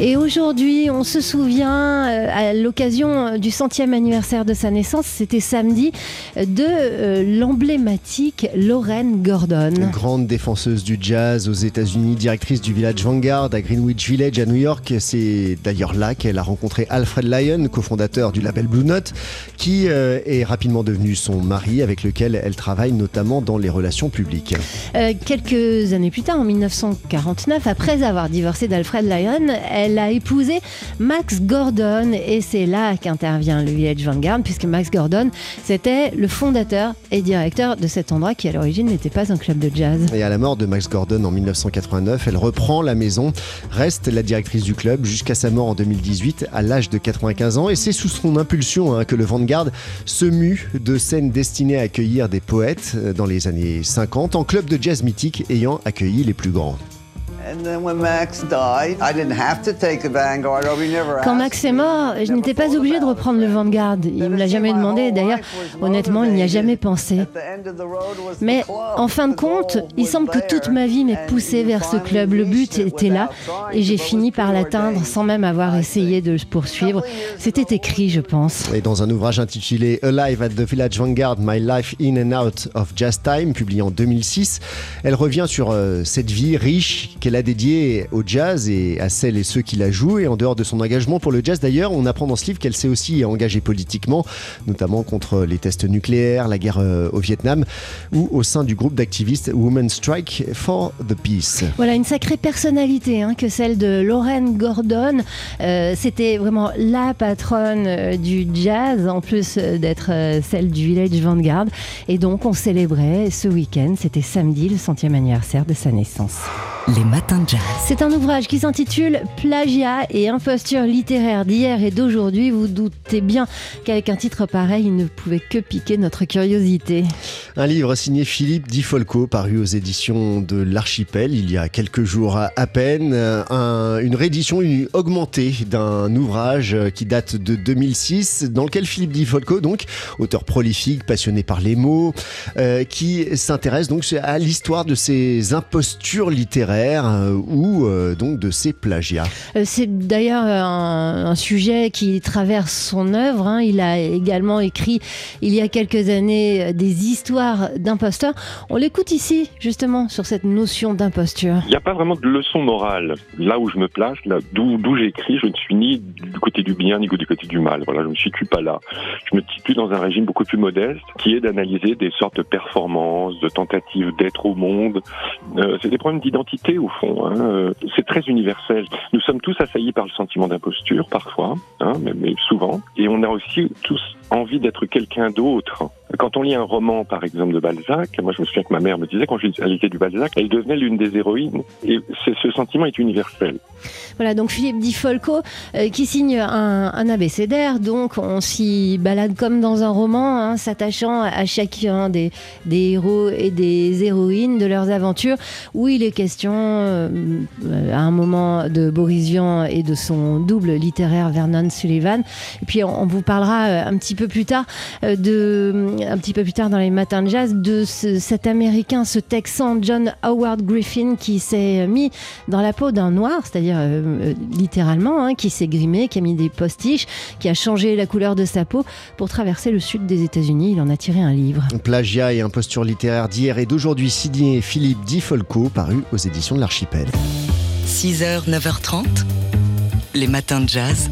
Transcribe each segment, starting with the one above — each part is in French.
Et aujourd'hui, on se souvient, euh, à l'occasion du centième anniversaire de sa naissance, c'était samedi, de euh, l'emblématique Lorraine Gordon. Grande défenseuse du jazz aux États-Unis, directrice du Village Vanguard à Greenwich Village à New York. C'est d'ailleurs là qu'elle a rencontré Alfred Lyon, cofondateur du label Blue Note, qui euh, est rapidement devenu son mari, avec lequel elle travaille notamment dans les relations publiques. quelques années plus tard, en 1949, après avoir divorcé d'Alfred Lyon, elle a épousé Max Gordon et c'est là qu'intervient le Village Vanguard puisque Max Gordon c'était le fondateur et directeur de cet endroit qui à l'origine n'était pas un club de jazz. Et à la mort de Max Gordon en 1989, elle reprend la maison, reste la directrice du club jusqu'à sa mort en 2018 à l'âge de 95 ans et c'est sous son impulsion hein, que le Vanguard se mue de scènes destinées à accueillir des poètes euh, dans les années 50 en club de jazz mythique ayant accueilli les plus grands. Quand Max est mort, je n'étais pas obligé de reprendre le Vanguard. Il ne me l'a jamais demandé. D'ailleurs, honnêtement, il n'y a jamais pensé. Mais en fin de compte, il semble que toute ma vie m'ait poussé vers ce club. Le but était là et j'ai fini par l'atteindre sans même avoir essayé de le poursuivre. C'était écrit, je pense. Et dans un ouvrage intitulé Alive at the Village Vanguard, My Life in and Out of Jazz Time, publié en 2006, elle revient sur euh, cette vie riche qu'elle a dédiée au jazz et à celles et ceux qui la jouent. Et en dehors de son engagement pour le jazz d'ailleurs, on apprend dans ce livre qu'elle s'est aussi engagée politiquement, notamment contre les tests nucléaires, la guerre euh, au Vietnam ou au sein du groupe d'activistes Women Strike for the Peace. Voilà une sacrée personnalité hein, que celle de Lorraine Gordon. Euh, c'était vraiment la patronne euh, du jazz, en plus d'être celle du Village Vanguard. Et donc on célébrait ce week-end, c'était samedi, le centième anniversaire de sa naissance. Les matins de jazz. C'est un ouvrage qui s'intitule Plagiat et imposture littéraire d'hier et d'aujourd'hui. Vous doutez bien qu'avec un titre pareil, il ne pouvait que piquer notre curiosité. Un livre signé Philippe Di Folco, paru aux éditions de l'Archipel il y a quelques jours à peine. une réédition augmentée d'un ouvrage qui date de 2006, dans lequel Philippe Di Folco, donc auteur prolifique, passionné par les mots, euh, qui s'intéresse donc à l'histoire de ces impostures littéraires euh, ou euh, donc de ses plagiats. Euh, c'est d'ailleurs un, sujet qui traverse son œuvre. Hein. Il a également écrit il y a quelques années des histoires d'imposteurs. On l'écoute ici justement sur cette notion d'imposture. Il n'y a pas vraiment de leçon morale. Là où je me place, là d'où j'écris, je ne suis ni du côté du bien ni du côté du mal. Voilà, je ne me situe pas là. Je me situe dans un régime beaucoup plus modeste qui est d'analyser des sortes de performances, de tentatives d'être au monde. c'est des problèmes d'identité au fond. Hein. Euh, c'est très universel. Nous sommes tous assaillis par le sentiment d'imposture parfois, hein, mais souvent, et on a aussi tous envie d'être quelqu'un d'autre. Quand on lit un roman, par exemple, de Balzac, moi je me souviens que ma mère me disait quand je lisais du Balzac, elle devenait l'une des héroïnes. Et ce sentiment est universel. Voilà, donc Philippe Di Folco euh, qui signe un, un, abécédaire, donc on s'y balade comme dans un roman, hein, s'attachant à chacun des, des, héros et des héroïnes de leurs aventures, où il est question euh, à un moment de Boris Vian et de son double littéraire Vernon Sullivan. Et puis on, vous parlera euh, un petit peu plus tard de un petit peu plus tard dans les matins de jazz de cet américain, ce texan John Howard Griffin qui s'est mis dans la peau d'un noir, c'est-à-dire euh, euh, littéralement, hein, qui s'est grimé, qui a mis des postiches, qui a changé la couleur de sa peau pour traverser le sud des États-Unis. Il en a tiré un livre. Plagiat et imposture littéraire d'hier et d'aujourd'hui signé Philippe Di Folco, paru aux éditions de l'Archipel. 6h, 9h30, les matins de jazz.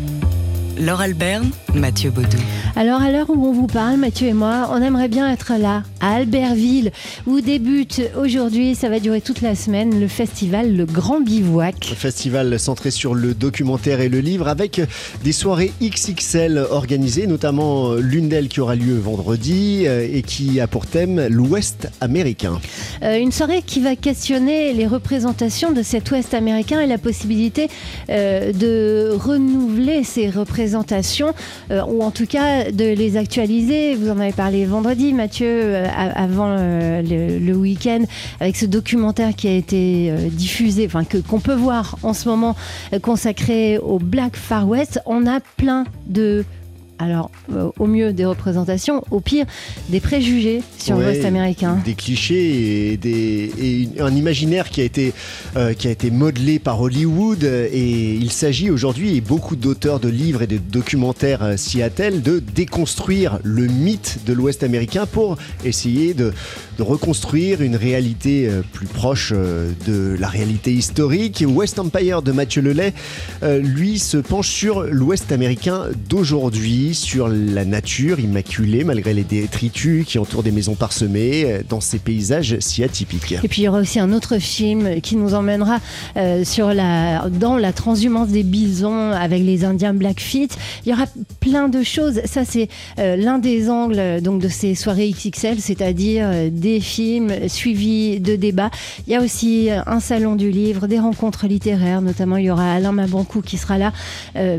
Laure Alberne, Mathieu Baudou. Alors, à l'heure où on vous parle, Mathieu et moi, on aimerait bien être là, à Albertville, où débute aujourd'hui, ça va durer toute la semaine, le festival Le Grand Bivouac. Un festival centré sur le documentaire et le livre, avec des soirées XXL organisées, notamment l'une d'elles qui aura lieu vendredi euh, et qui a pour thème l'Ouest américain. Euh, une soirée qui va questionner les représentations de cet Ouest américain et la possibilité euh, de renouveler ces représentations, ou en tout cas de les actualiser. Vous en avez parlé vendredi, Mathieu, euh, avant euh, le, week-end, avec ce documentaire qui a été euh, diffusé, enfin que qu'on peut voir en ce moment, consacré au Black Far West. On a plein de Alors, euh, au mieux des représentations, au pire des préjugés sur Ouais, l'Ouest américain. Des clichés et, des, et une- un imaginaire qui a, été, euh, qui a été modelé par Hollywood. Et il s'agit aujourd'hui, et beaucoup d'auteurs de livres et de documentaires euh, s'y attellent, de déconstruire le mythe de l'Ouest américain pour essayer de, de reconstruire une réalité plus proche de la réalité historique. West Empire de Mathieu Lelay, lui, se penche sur l'Ouest américain d'aujourd'hui, sur la nature immaculée malgré les détritus qui entourent des maisons parsemées, euh, dans ces paysages si atypiques. Et puis il y aura aussi un autre film qui nous emmènera euh, sur la, dans la transhumance des bisons avec les Indiens Blackfeet. Il y aura plein de choses. Ça, c'est euh, l'un des angles donc, de ces soirées XXL, c'est-à-dire des films suivis de débats. Il y a aussi un salon du livre, des rencontres littéraires, notamment il y aura Alain Mabancou qui sera là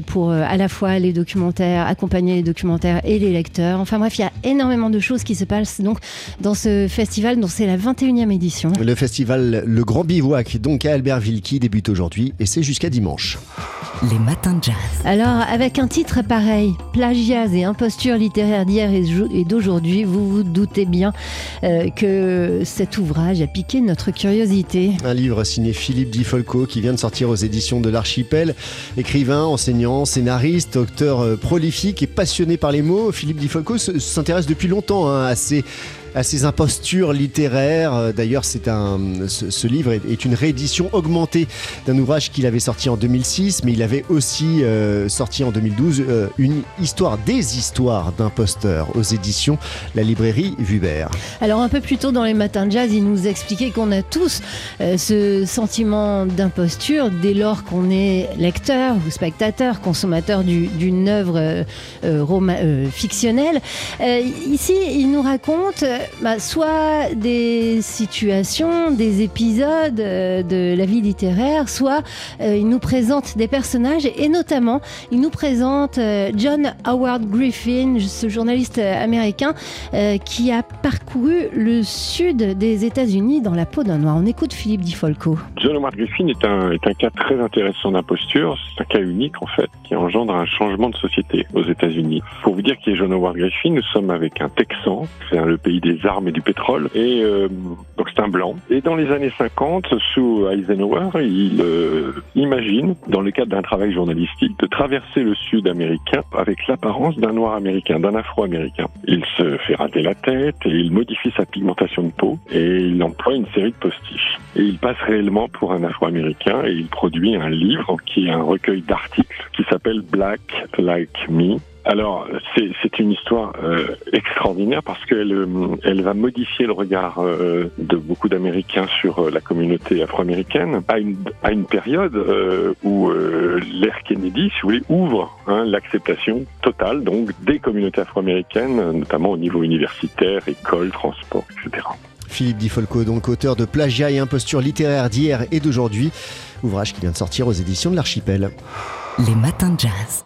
pour à la fois les documentaires, accompagner les documentaires et les lecteurs. Enfin bref, il y a énormément de choses qui se passent donc dans ce festival dont c'est la 21e édition. Le festival Le Grand Bivouac, donc à Albertville, qui débute aujourd'hui et c'est jusqu'à dimanche. Les matins de jazz. Alors, avec un titre pareil, plagiat et imposture littéraire d'hier et jou- et d'aujourd'hui, vous vous doutez bien euh, que cet ouvrage a piqué notre curiosité. Un livre signé Philippe Di Folco qui vient de sortir aux éditions de l'Archipel. Écrivain, enseignant, scénariste, auteur euh, passionné par les mots, Philippe Di Folco se- s'intéresse depuis longtemps hein, à ces à ces impostures littéraires. Euh, D'ailleurs, c'est un, ce, livre est, une réédition augmentée d'un ouvrage qu'il avait sorti en 2006, mais il avait aussi euh, sorti en 2012 euh, une histoire des histoires d'imposteurs aux éditions La Librairie Vubert. Alors, un peu plus tôt dans les matins de jazz, il nous expliquait qu'on a tous ce sentiment d'imposture dès lors qu'on est lecteur ou spectateur, consommateur du- d'une œuvre fictionnelle. Ici, il nous raconte bah, soit des situations, des épisodes euh, de la vie littéraire, soit euh, il nous présente des personnages et notamment il nous présente euh, John Howard Griffin, ce journaliste américain qui a parcouru le sud des États-Unis dans la peau d'un noir. On écoute Philippe Di Folco. John Howard Griffin est un, est un cas très intéressant d'imposture. C'est un cas unique, en fait, qui engendre un changement de société aux États-Unis. Pour vous dire qui est John Howard Griffin, nous sommes avec un Texan, c'est le pays des armes et du pétrole, et euh, donc c'est un blanc. Et dans les années 50, sous Eisenhower, il euh, imagine, dans le cadre d'un travail journalistique, de traverser le sud américain avec l'apparence d'un noir américain, d'un afro-américain. Il se fait rater la tête et il modifie sa pigmentation de peau et il emploie une série de postiches. Et il passe réellement pour un afro-américain et il produit un livre qui est un recueil d'articles qui s'appelle Black Like Me. Alors, c'est c'est une histoire euh, extraordinaire parce qu'elle euh, elle va modifier le regard euh, de beaucoup d'Américains sur euh, la communauté afro-américaine à une, à une période euh, où euh, l'ère Kennedy, si vous voulez, ouvre hein, l'acceptation totale donc des communautés afro-américaines, notamment au niveau universitaire, école, transport, etc. Philippe Di Folco, donc auteur de Plagiat et imposture littéraire d'hier et d'aujourd'hui, ouvrage qui vient de sortir aux éditions de l'Archipel. Les matins de jazz.